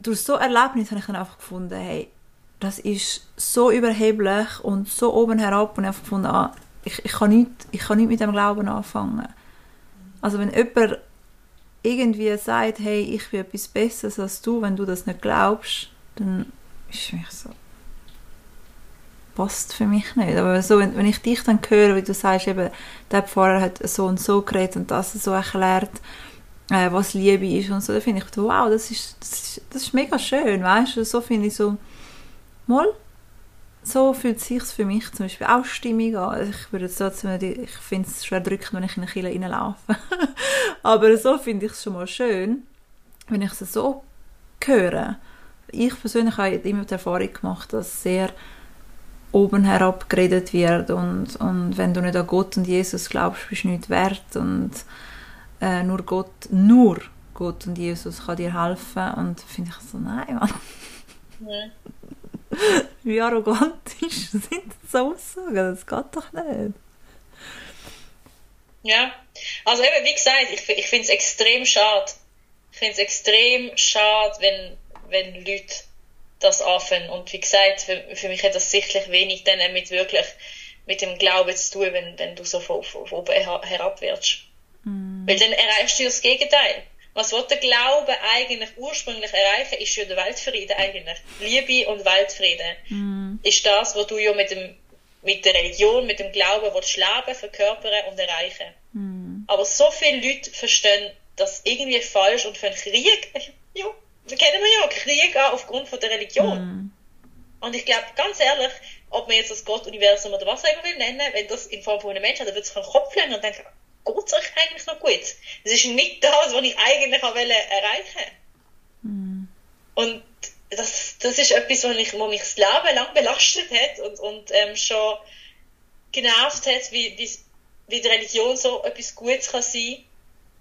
durch so Erlebnis habe ich dann einfach gefunden, hey, das ist so überheblich und so oben herab und ich habe gefunden, ah, ich, ich, kann nicht, ich kann nicht mit dem Glauben anfangen. Also wenn jemand irgendwie sagt, hey, ich bin etwas Besseres als du, wenn du das nicht glaubst, dann ist es mich so, passt für mich nicht. Aber so, wenn, wenn ich dich dann höre, wie du sagst, eben, der Pfarrer hat so und so geredet und das so erklärt, äh, was Liebe ist und so, dann finde ich, wow, das ist, das ist, das ist mega schön, weißt du, so finde ich so, mal, so fühlt es sich für mich zum Beispiel auch stimmig an. Ich würde ich finde es schwer drückend, wenn ich in eine Kille reinlaufe. [laughs] Aber so finde ich es schon mal schön, wenn ich es so höre. Ich persönlich habe immer die Erfahrung gemacht, dass sehr oben herab geredet wird und, und wenn du nicht an Gott und Jesus glaubst, bist du nicht wert und äh, nur Gott, nur Gott und Jesus kann dir helfen und finde ich so, nein, Mann. Nee. Wie arrogantisch [laughs] sind so Aussagen, das geht doch nicht. Ja, also eben, wie gesagt, ich, ich finde es extrem schade. Ich finde es extrem schade, wenn, wenn Leute das anfangen. Und wie gesagt, für, für, mich hat das sicherlich wenig dann mit wirklich mit dem Glauben zu tun, wenn, wenn du so von, von, von oben herab wirst. Mm. Weil dann erreichst du das Gegenteil. Was der Glaube eigentlich ursprünglich erreichen, ist ja der Weltfrieden eigentlich. Liebe und Weltfrieden mm. ist das, was du ja mit, dem, mit der Religion, mit dem Glauben willst leben, verkörpern und erreichen. Mm. Aber so viele Leute verstehen das irgendwie falsch und für einen Krieg, [laughs] ja, kennen wir ja, Krieg an aufgrund von der Religion. Mm. Und ich glaube, ganz ehrlich, ob man jetzt das Gott, Universum oder was auch immer will nennen, wenn das in Form von einem Menschen hat, dann wird sich ein Kopf legen und denken, geht es euch eigentlich noch gut? Das ist nicht das, was ich eigentlich wollte erreichen mm. Und das, das ist etwas, was mich, was mich das Leben lang belastet hat und, und ähm, schon genervt hat, wie, wie, wie die Religion so etwas Gutes kann sein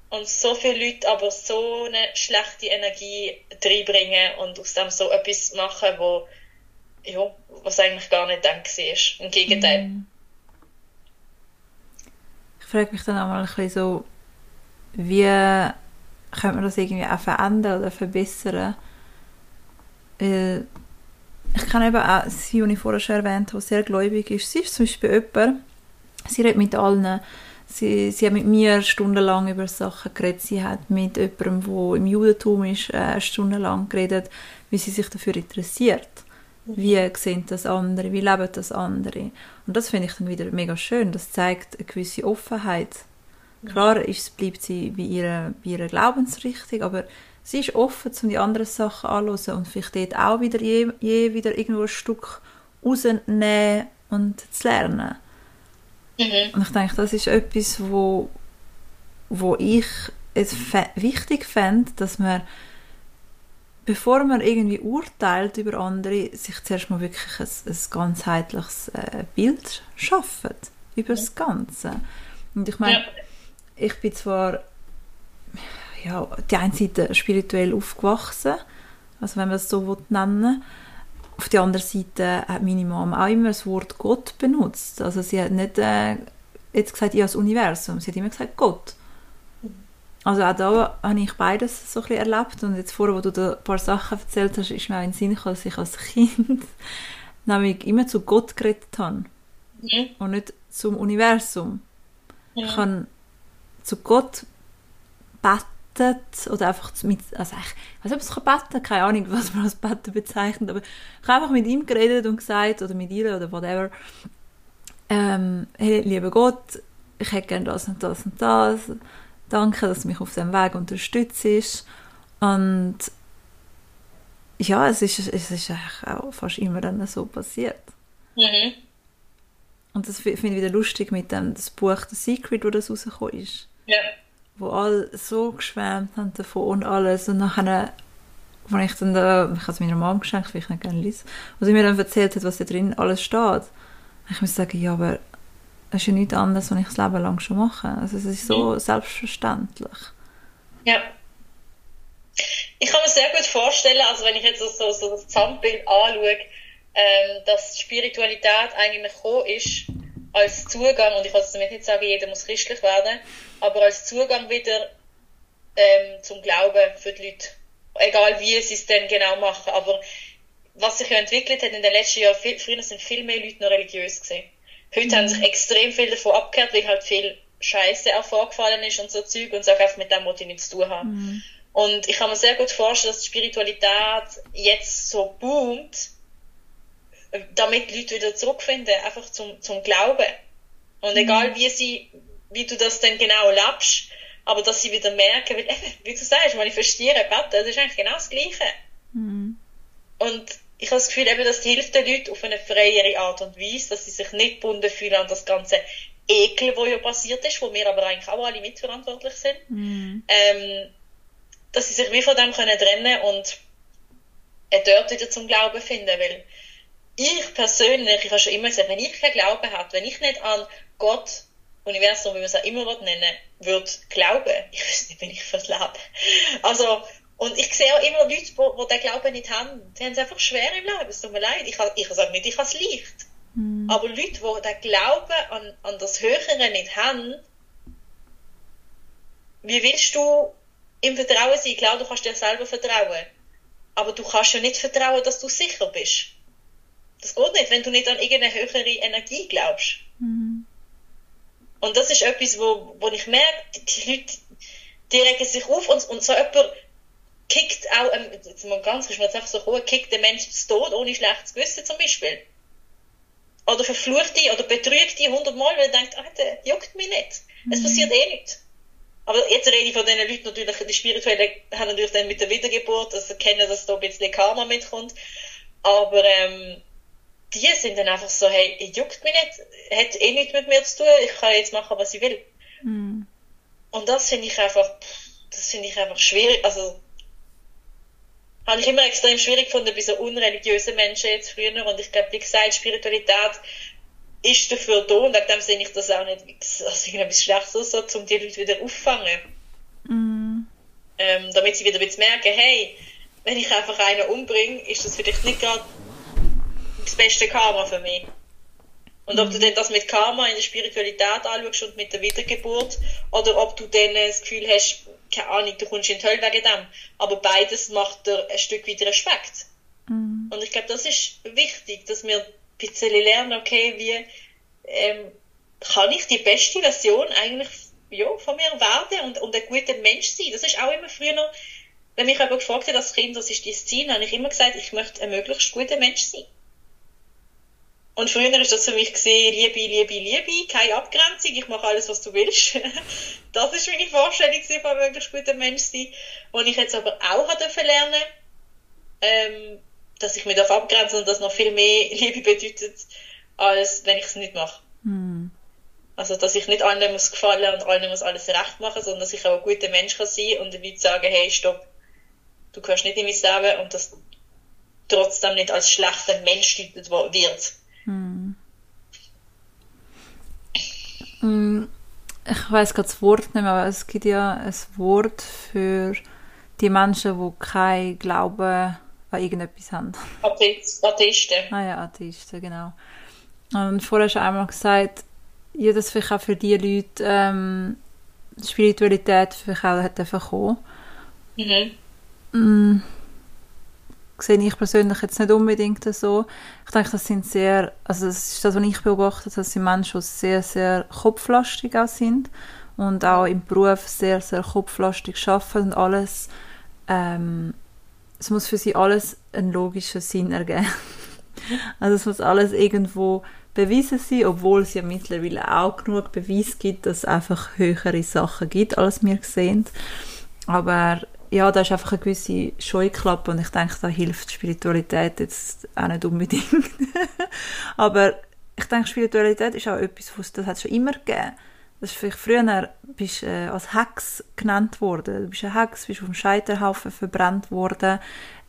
und so viele Leute aber so eine schlechte Energie reinbringen und aus dem so etwas machen, wo, ja, was eigentlich gar nicht dann war. Im Gegenteil. Mm. Ich frage mich dann auch mal ein bisschen so, wie könnte man das irgendwie auch verändern oder verbessern? Weil ich kann eben auch sie, ich vorher schon erwähnt habe, sehr gläubig ist. Sie ist zum Beispiel jemand, sie redet mit allen, sie, sie hat mit mir stundenlang über Sachen geredet, sie hat mit jemandem, der im Judentum ist, äh, stundenlang geredet, wie sie sich dafür interessiert. Wie sehen das andere, wie leben das andere. Und das finde ich dann wieder mega schön, das zeigt eine gewisse Offenheit. Klar ist, bleibt sie bei ihrer, bei ihrer Glaubensrichtung, aber sie ist offen, um die anderen Sachen anzuhören und vielleicht dort auch wieder je, je wieder irgendwo ein Stück rausnehmen und zu lernen. Mhm. Und ich denke, das ist etwas, wo, wo ich es wichtig fände, dass man, bevor man irgendwie urteilt über andere, sich zuerst mal wirklich ein, ein ganzheitliches äh, Bild schafft über das Ganze. Und ich meine, ja. ich bin zwar ja, die eine Seite spirituell aufgewachsen, also wenn man es so nennen will. Auf der anderen Seite hat meine Mama auch immer das Wort Gott benutzt. Also sie hat nicht äh, jetzt gesagt, ich das Universum, sie hat immer gesagt Gott. Also auch da habe ich beides so ein bisschen erlebt und jetzt vorher, wo du da ein paar Sachen erzählt hast, ist mir auch in den Sinn gekommen, dass ich als Kind [laughs] nämlich immer zu Gott geredet habe mhm. und nicht zum Universum. Mhm. Ich habe zu Gott beten betet oder einfach mit, also ich weiß nicht, ob es beten keine Ahnung, [laughs] was man als Betten bezeichnet, aber ich habe einfach mit ihm geredet und gesagt, oder mit ihr oder whatever, ähm, hey, lieber Gott, ich hätte gerne das und das und das, danke, dass du mich auf dem Weg unterstützt und ja, es ist, es ist auch fast immer dann so passiert. Mhm. Und das finde ich wieder lustig mit dem das Buch The Secret, wo das rausgekommen ist. Ja wo alle so geschwärmt haben davon und alles. Und nachher, als ich dann da, ich habe es meiner Mom geschenkt, weil ich nicht gerne lese, wo sie mir dann erzählt hat, was da drin alles steht, ich muss sagen, ja, aber es ist ja nichts anderes, was ich das Leben lang schon mache. Also es ist so mhm. selbstverständlich. Ja. Ich kann mir sehr gut vorstellen, also wenn ich jetzt so, so das Gesamtbild anschaue, ähm, dass Spiritualität eigentlich gekommen ist, als Zugang, und ich kann damit nicht sagen, jeder muss christlich werden, aber als Zugang wieder ähm, zum Glauben für die Leute. Egal wie sie es denn genau machen. Aber was sich ja entwickelt hat in den letzten Jahren, viel, früher sind viel mehr Leute noch religiös gewesen. Heute mhm. haben sich extrem viel davon abgekehrt, weil halt viel Scheiße auch vorgefallen ist und so Zeug und sagen einfach, mit dem muss ich nichts zu tun haben. Mhm. Und ich kann mir sehr gut vorstellen, dass die Spiritualität jetzt so boomt, damit die Leute wieder zurückfinden, einfach zum, zum Glauben. Und mhm. egal wie sie, wie du das dann genau lebst, aber dass sie wieder merken, weil, wie du sagst, manifestieren, beten, das ist eigentlich genau das Gleiche. Mhm. Und ich habe das Gefühl, eben, das hilft den Leuten auf eine freiere Art und Weise, dass sie sich nicht gebunden fühlen an das ganze Ekel, wo ja passiert ist, wo wir aber eigentlich auch alle mitverantwortlich sind. Mhm. Ähm, dass sie sich wie von dem können trennen und dort wieder zum Glauben finden, weil ich persönlich, ich habe schon immer gesagt, wenn ich keinen Glauben habe, wenn ich nicht an Gott, Universum, wie man es auch immer nennen würde, glauben, ich weiß nicht, wenn ich fürs Leben. Also, und ich sehe auch immer Leute, die, die den Glauben nicht haben, die haben es einfach schwer im Leben, es tut mir leid. Ich, ich sage nicht, ich habe es leicht. Mhm. Aber Leute, die den Glauben an, an das Höhere nicht haben, wie willst du im Vertrauen sein? Klar, du kannst dir selber vertrauen. Aber du kannst ja nicht vertrauen, dass du sicher bist. Das geht nicht, wenn du nicht an irgendeine höhere Energie glaubst. Mhm. Und das ist etwas, wo, wo ich merke, die Leute, die regen sich auf und, und so jemand kickt auch, ähm, jetzt mal ganz, jetzt einfach so hoch, kickt den Menschen zu Tod ohne schlechtes Gewissen zum Beispiel. Oder verflucht die oder betrügt die hundertmal, weil er denkt, ah, der juckt mich nicht. Mhm. Es passiert eh nichts. aber jetzt rede ich von den Leuten natürlich, die Spirituellen haben natürlich dann mit der Wiedergeburt, also kennen, dass da ein bisschen Karma mitkommt. Aber ähm, die sind dann einfach so, hey, juckt mich nicht, hat eh nichts mit mir zu tun, ich kann jetzt machen, was ich will. Mm. Und das finde ich einfach, das finde ich einfach schwierig, also habe ich immer extrem schwierig gefunden bei so unreligiösen Menschen jetzt früher und ich glaube, wie gesagt, Spiritualität ist dafür da und wegen dem sehe ich das auch nicht als irgendetwas Schlechtes so, um die Leute wieder auffangen. Mm. Ähm, damit sie wieder ein bisschen merken, hey, wenn ich einfach einen umbringe, ist das vielleicht nicht gerade das beste Karma für mich. Und ob du denn das mit Karma in der Spiritualität anschaust und mit der Wiedergeburt, oder ob du dann das Gefühl hast, keine Ahnung, du kommst in die Hölle wegen dem. Aber beides macht dir ein Stück wieder Respekt. Mhm. Und ich glaube, das ist wichtig, dass wir ein bisschen lernen, okay, wie ähm, kann ich die beste Version eigentlich ja, von mir werden und, und ein guter Mensch sein. Das ist auch immer früher noch, wenn mich jemand gefragt hat als Kind, was ist dein Ziel, habe ich immer gesagt, ich möchte ein möglichst guter Mensch sein. Und früher war das für mich gesehen, Liebe, Liebe, Liebe, keine Abgrenzung, ich mache alles, was du willst. [laughs] das ist meine Vorstellung von möglichst guter Mensch sein. Und ich jetzt aber auch dürfen lernen, ähm, dass ich mich abgrenzen und das noch viel mehr [laughs] Liebe bedeutet, als wenn ich es nicht mache. Mm. Also, dass ich nicht allen muss gefallen und allen muss alles recht machen, sondern dass ich auch ein guter Mensch kann sein und den Leuten sagen, hey, stopp, du gehörst nicht in mein Leben und das trotzdem nicht als schlechter Mensch deutet wird. Hm. Ich weiß gerade das Wort nicht mehr, aber es gibt ja ein Wort für die Menschen, die kein Glauben an irgendetwas haben. Atheisten. Ah ja, Atheisten, genau. Und vorher hast du einmal gesagt, ja, dass vielleicht auch für diese Leute ähm, Spiritualität vielleicht auch hat kommen. Mhm. Mm sehe ich persönlich jetzt nicht unbedingt so. Ich denke, das sind sehr, also das ist das, was ich beobachte, dass die Menschen sehr, sehr kopflastig auch sind und auch im Beruf sehr, sehr kopflastig arbeiten und alles, ähm, es muss für sie alles einen logischen Sinn ergeben. [laughs] also es muss alles irgendwo bewiesen sein, obwohl es ja mittlerweile auch genug Beweis gibt, dass es einfach höhere Sachen gibt, als wir sehen. Aber ja, da ist einfach eine gewisse Scheuklappe und ich denke, da hilft Spiritualität jetzt auch nicht unbedingt. [laughs] Aber ich denke, Spiritualität ist auch etwas, was das hat schon immer gegeben. Das ist vielleicht früher bist äh, als Hex genannt worden. Du bist ein Hex, bist auf dem Scheiterhaufen verbrannt worden,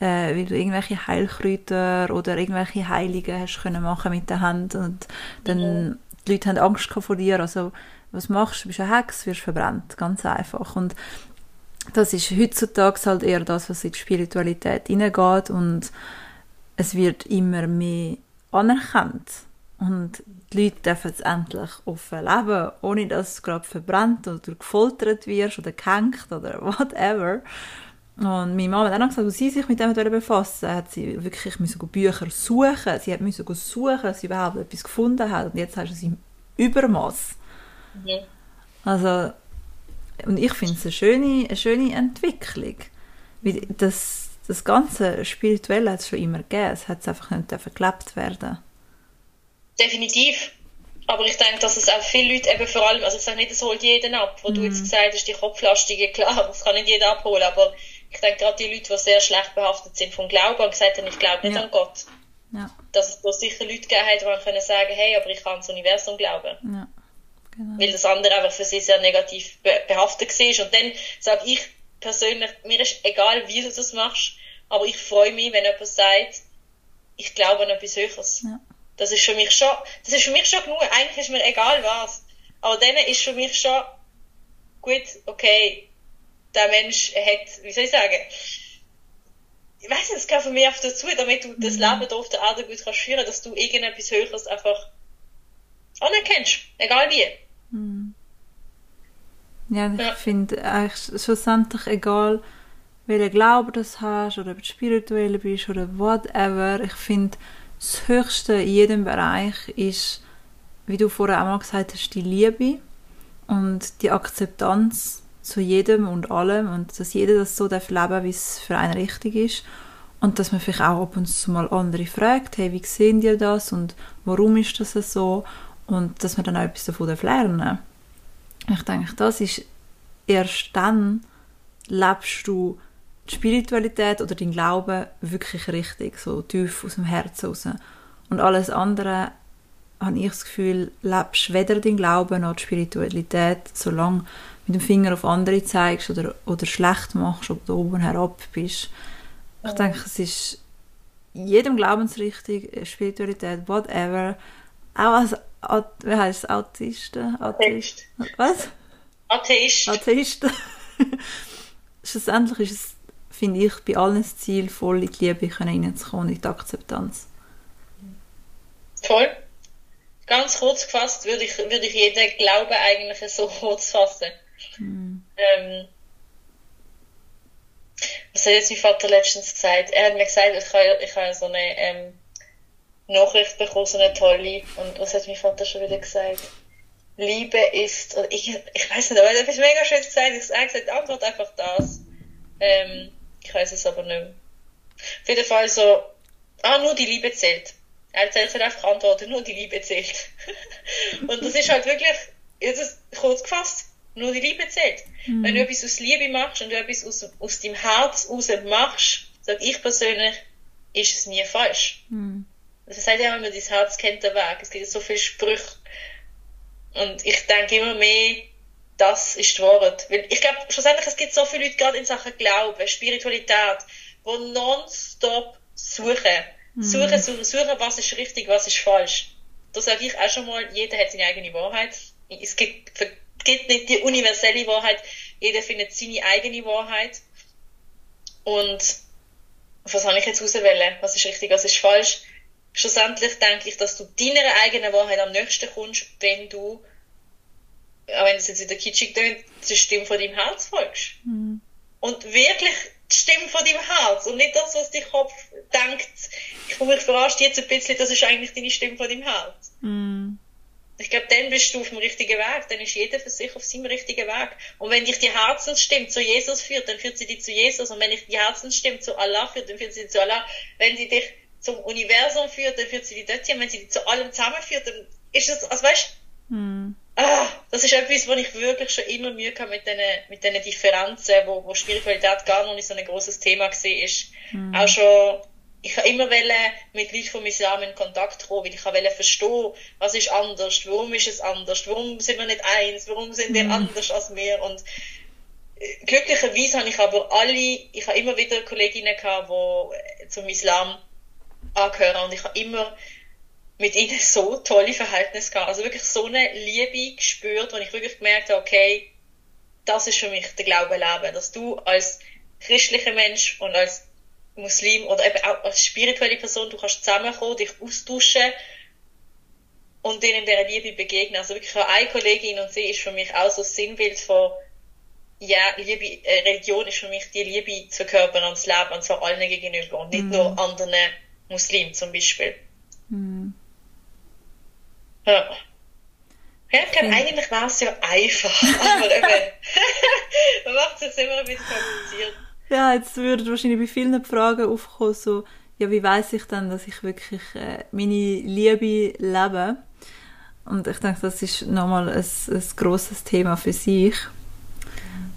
äh, weil du irgendwelche Heilkräuter oder irgendwelche Heiligen hast können machen mit der Hand und dann die Leute haben Angst vor dir. Also was machst du? Du bist ein Hex, wirst verbrannt, ganz einfach. Und das ist heutzutage halt eher das, was in die Spiritualität hineingeht und es wird immer mehr anerkannt. Und die Leute dürfen es endlich offen leben, ohne dass du gerade verbrannt oder gefoltert wirst oder gehängt oder [laughs] whatever. Und meine Mama hat auch noch gesagt, als sie sich mit dem befassen hat sie wirklich müssen Bücher suchen. Sie hat müssen suchen, dass sie überhaupt etwas gefunden hat. Und jetzt hast du es im Übermaß. Mhm. Also, und ich finde es eine schöne, eine schöne Entwicklung. Weil das, das ganze Spirituelle hat es schon immer gegeben, es hat einfach nicht gelebt werden. Definitiv. Aber ich denke, dass es auch viele Leute eben vor allem, also ich sage nicht, es holt jeden ab, wo mm. du jetzt mhm. gesagt hast, die Kopflastige, [laughs] klar, das kann nicht jeder abholen, aber ich denke gerade die Leute, die sehr schlecht behaftet sind vom Glauben und gesagt haben, ich glaube nicht ja. an Gott. Ja. Dass es da sicher Leute gegeben hat, die können sagen, hey, aber ich kann ans Universum glauben. Ja. Genau. Weil das andere einfach für sie sehr negativ behaftet war. Und dann sage ich persönlich, mir ist egal, wie du das machst, aber ich freue mich, wenn jemand sagt, ich glaube an etwas Höheres. Ja. Das ist für mich schon, das ist für mich schon genug. Eigentlich ist mir egal was. Aber dann ist für mich schon gut, okay, der Mensch hat, wie soll ich sagen, ich weiß nicht, das gehört für mich einfach dazu, damit du das mhm. Leben hier auf der Erde gut kannst führen, dass du irgendetwas Höheres einfach anerkennst. Egal wie. Hm. Ja, ich ja. finde eigentlich schlussendlich egal, welchen Glauben du hast oder ob du spirituell bist oder whatever, ich finde, das Höchste in jedem Bereich ist, wie du vorher auch mal gesagt hast, die Liebe und die Akzeptanz zu jedem und allem und dass jeder das so darf leben, wie es für einen richtig ist und dass man vielleicht auch ab und zu mal andere fragt, hey, wie sehen die das und warum ist das so und dass man dann auch etwas davon lernen darf. Ich denke, das ist erst dann lebst du die Spiritualität oder den Glauben wirklich richtig, so tief aus dem Herzen raus. Und alles andere, habe ich das Gefühl, lebst weder den Glauben noch die Spiritualität, solange mit dem Finger auf andere zeigst oder, oder schlecht machst oder oben herab bist. Ich denke, es ist jedem Glaubensrichtung, Spiritualität, whatever, auch als wie heißt es, Autisten? Atheist. Was? Atheist. Atheist. [laughs] Schlussendlich ist es, finde ich, bei allen das Ziel, voll in die Liebe reinzukommen, in die Akzeptanz. Toll. Ganz kurz gefasst würde ich, würde ich jeden Glauben eigentlich so [laughs] kurz fassen. Hm. Ähm, was hat jetzt mein Vater letztens gesagt? Er hat mir gesagt, ich habe, ich habe so eine ähm, Nachricht bekommen, so eine tolle. Und was hat mein Vater schon wieder gesagt? Liebe ist, oder ich, ich weiß nicht, aber er hat etwas mega schön gesagt. Ich habe gesagt, antwort einfach das. Ähm, ich weiß es aber nicht mehr. Auf jeden Fall so, ah, nur die Liebe zählt. Er hat einfach antwortet, nur die Liebe zählt. [laughs] und das ist halt wirklich, jetzt kurz gefasst, nur die Liebe zählt. Mhm. Wenn du etwas aus Liebe machst und du etwas aus, aus deinem Herz raus machst, sage ich persönlich, ist es nie falsch. Mhm. Das sagt ja immer, dein Herz kennt den Weg. Es gibt so viele Sprüche. Und ich denke immer mehr, das ist die Wahrheit. Weil ich glaube, schlussendlich, es gibt so viele Leute, gerade in Sachen Glauben, Spiritualität, die nonstop suchen. Mhm. Suchen, suchen, suchen, was ist richtig, was ist falsch. Da sage ich auch schon mal, jeder hat seine eigene Wahrheit. Es gibt, gibt nicht die universelle Wahrheit. Jeder findet seine eigene Wahrheit. Und was habe ich jetzt auswählen? Was ist richtig, was ist falsch? Schlussendlich denke ich, dass du deiner eigenen Wahrheit am nächsten kommst, wenn du, auch wenn es jetzt wieder kitschig klingt, der Stimme von deinem Herz folgst. Mhm. Und wirklich die Stimme von deinem Herz und nicht das, was dein Kopf denkt, ich komme mich verarscht jetzt ein bisschen, das ist eigentlich deine Stimme von deinem Herz. Mhm. Ich glaube, dann bist du auf dem richtigen Weg. Dann ist jeder für sich auf seinem richtigen Weg. Und wenn dich die Herzensstimme zu Jesus führt, dann führt sie dich zu Jesus. Und wenn dich die Herzensstimme zu Allah führt, dann führt sie dich zu Allah. Wenn sie dich zum Universum führt, dann führt sie die dorthin. Wenn sie die zu allem zusammenführt, dann ist es, also weißt hm. ah, das ist etwas, wo ich wirklich schon immer Mühe habe mit diesen, mit diesen Differenzen, wo, wo Spiritualität gar noch nicht so ein großes Thema war. ist. Hm. Auch schon, ich habe immer mit Leuten vom Islam in Kontakt kommen, weil ich wollte verstehen, was ist anders, warum ist es anders, warum sind wir nicht eins, warum sind wir hm. anders als wir und äh, glücklicherweise habe ich aber alle, ich habe immer wieder Kolleginnen gehabt, die zum Islam angehören und ich habe immer mit ihnen so tolle Verhältnisse gehabt. Also wirklich so eine Liebe gespürt, wo ich wirklich gemerkt habe, okay, das ist für mich der Glaube leben, dass du als christlicher Mensch und als Muslim oder eben auch als spirituelle Person, du kannst zusammenkommen, dich austauschen und denen dieser Liebe begegnen. Also wirklich eine Kollegin und sie ist für mich auch so ein Sinnbild von ja, Liebe, äh, Religion ist für mich die Liebe zu verkörpern ans Leben und zwar allen gegenüber und nicht mhm. nur anderen Muslim zum Beispiel. Mhm. Ja. Ja, ich glaube, eigentlich war es ja einfach, [laughs] aber eben, [laughs] man macht es jetzt immer ein bisschen kompliziert. Ja, jetzt würden wahrscheinlich bei vielen Fragen aufkommen, so, ja, wie weiß ich denn, dass ich wirklich äh, meine Liebe lebe? Und ich denke, das ist nochmal ein, ein grosses Thema für sich.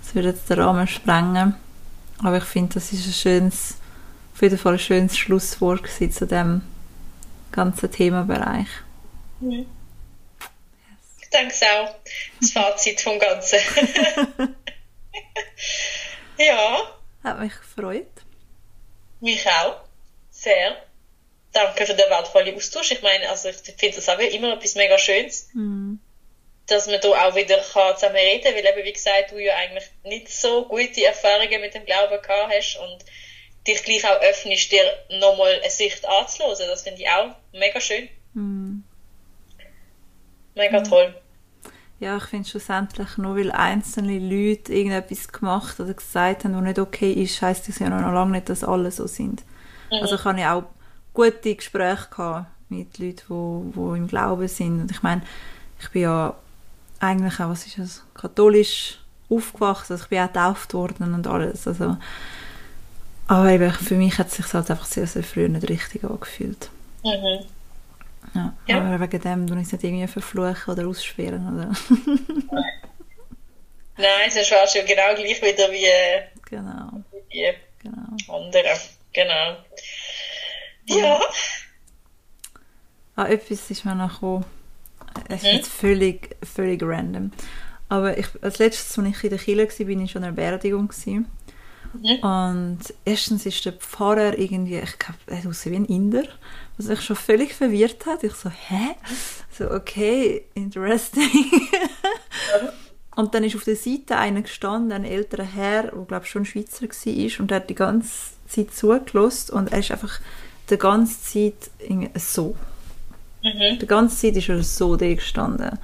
Das würde jetzt den Rahmen sprengen. Aber ich finde, das ist ein schönes auf jeden Fall ein schönes Schlusswort zu diesem ganzen Themenbereich. Mhm. Ich denke es auch. Das [laughs] Fazit vom Ganzen. [laughs] ja. Hat mich gefreut. Mich auch. Sehr. Danke für den wertvollen Austausch. Ich meine, also ich finde das auch immer etwas mega Schönes. Mhm. Dass man da auch wieder zusammen reden kann, weil eben, wie gesagt, du ja eigentlich nicht so gute Erfahrungen mit dem Glauben gehabt hast und dich gleich auch öffnest, dir nochmal eine Sicht anzuhören. Das finde ich auch mega schön. Mm. Mega mm. toll. Ja, ich finde schlussendlich, nur weil einzelne Leute irgendetwas gemacht oder gesagt haben, was nicht okay ist, heisst das ja noch lange nicht, dass alle so sind. Mhm. Also ich habe ja auch gute Gespräche gehabt mit Leuten, die, die im Glauben sind. Und ich meine, ich bin ja eigentlich auch, was ist das, katholisch aufgewachsen, also ich bin auch getauft worden und alles. Also aber eben, für mich hat es sich halt einfach sehr, sehr früh nicht richtig angefühlt. Mhm. Ja, ja. Aber wegen dem tue ich es nicht irgendwie verfluchen oder aussperren. Oder? [laughs] Nein, es ist schon genau gleich wieder wie, genau. wie genau. andere. Genau. Ja. Ah, etwas ist mir noch gekommen. Es ist jetzt völlig, völlig random. Aber ich, als letztes, als ich in der Kirche war, bin ich schon in einer Beerdigung. Gewesen. Und erstens ist der Pfarrer irgendwie, ich glaube, er ausgesehen wie ein Inder, was mich schon völlig verwirrt hat. Ich so, hä? So, okay, interesting. [laughs] und dann ist auf der Seite einer gestanden, ein älterer Herr, der glaube schon ein Schweizer war und der hat die ganze Zeit zugelassen und er ist einfach die ganze Zeit so. Mhm. Die ganze Zeit ist er so da gestanden.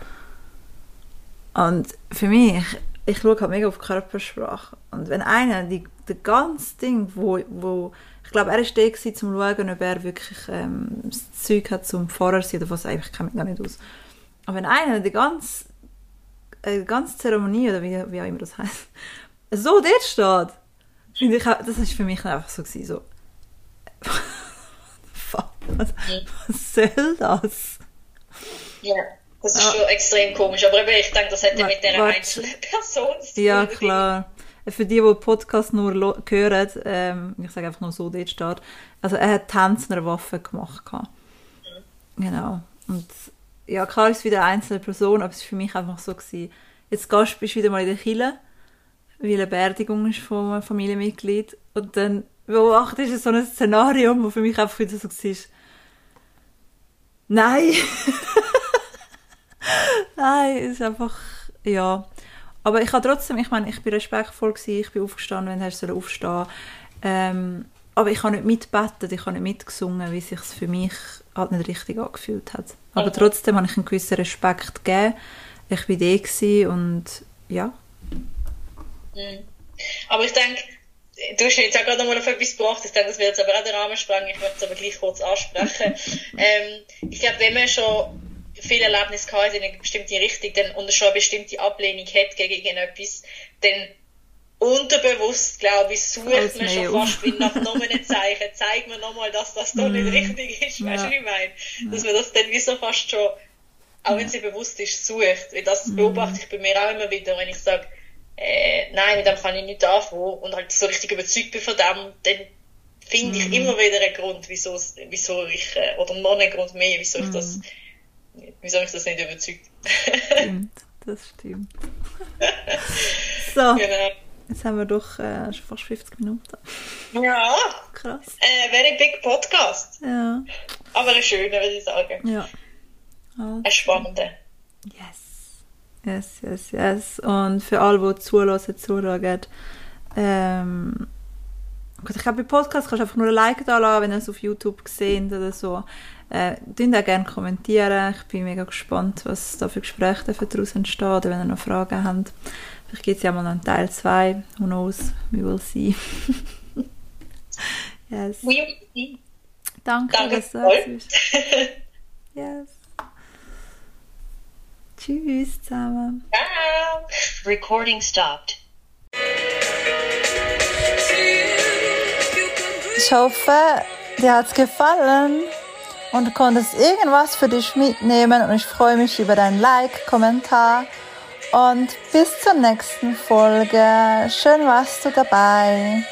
Und für mich, ich schaue halt mega auf Körpersprache. Und wenn einer die, die ganze Ding, wo, wo ich glaube, er war gewesen, um zu schauen, ob er wirklich ähm, das Zeug hat zum Pfarrer zu sein oder was, ich kenne mich gar nicht aus. Aber wenn einer die ganze, äh, die ganze Zeremonie, oder wie, wie auch immer das heißt, [laughs] so dort steht, finde ich, das ist für mich einfach so gewesen, so, [laughs] fuck, was, was soll das? Ja. Das ist schon extrem komisch. Aber eben, ich denke, das hätte mit dieser einzelnen [laughs] Person zu tun. Ja, klar. Für die, die Podcast nur hören, ähm, ich sage einfach nur so, dort steht. Also er hat Tanz einer Waffe gemacht. gehabt. Genau. Und ja, klar ist es wieder eine einzelne Person, aber es war für mich einfach so gewesen, jetzt gehst, bist du wieder mal in der Kille, weil eine Beerdigung ist von einem Familienmitglied und dann beobachtest du so ein Szenario, wo für mich einfach wieder so war, nein, [laughs] Nein, es ist einfach, ja. Aber ich habe trotzdem, ich meine, ich bin respektvoll gewesen, ich bin aufgestanden, wenn er soll aufstehen. Ähm, aber ich habe nicht mitbettet, ich habe nicht mitgesungen, wie es sich für mich halt nicht richtig angefühlt hat. Aber Mhm. trotzdem habe ich einen gewissen Respekt gegeben. Ich war da gewesen und ja. Mhm. Aber ich denke, du hast jetzt auch gerade nochmal auf etwas gebracht. Ich denke, das wird jetzt aber auch den Rahmen sprengen. Ich möchte es aber gleich kurz ansprechen. [laughs] ähm, ich glaube, wenn man schon viele Erlebnisse hat in eine bestimmte Richtung dann, und schon eine bestimmte Ablehnung hat gegen irgendetwas, dann unterbewusst, glaube ich, sucht Alles man schon auf. fast nach noch einem Zeichen. Zeig mir nochmal, dass das da nicht richtig ist. Weißt du. Ja. wie ich meine? Dass man das dann wie so fast schon, auch wenn es ihr bewusst ist, sucht. Weil das beobachte ich bei mir auch immer wieder, wenn ich sage, äh, nein, mit dem kann ich nicht anfangen und halt so richtig überzeugt bin von dem, dann finde ich immer wieder einen Grund, wieso, es- wieso ich, äh, oder noch einen Grund mehr, wieso ich das, wieso mich das nicht überzeugt. Stimmt, das stimmt. [laughs] so, genau. jetzt haben wir doch äh, schon fast 50 Minuten. Ja, Krass. äh, very big Podcast. Ja. Aber ein schöner, würde ich sagen. Ja. Also, Ein spannender. Yes. Yes, yes, yes. Und für alle, die zulassen, zuschauen, ähm, ich glaube, bei Podcasts kannst du einfach nur ein Like da lassen, wenn ihr es auf YouTube seht oder so. Äh, könnt auch gerne kommentieren. Ich bin mega gespannt, was da für Gespräche daraus entstehen oder wenn ihr noch Fragen habt. Vielleicht gibt es ja mal noch einen Teil 2. Who knows? We will see. [laughs] yes. Oui. Danke, Danke dass du da bist. Yes. Tschüss zusammen. Ciao. Recording stopped. Ich hoffe, dir hat es gefallen und konntest irgendwas für dich mitnehmen und ich freue mich über dein Like, Kommentar und bis zur nächsten Folge. Schön warst du dabei.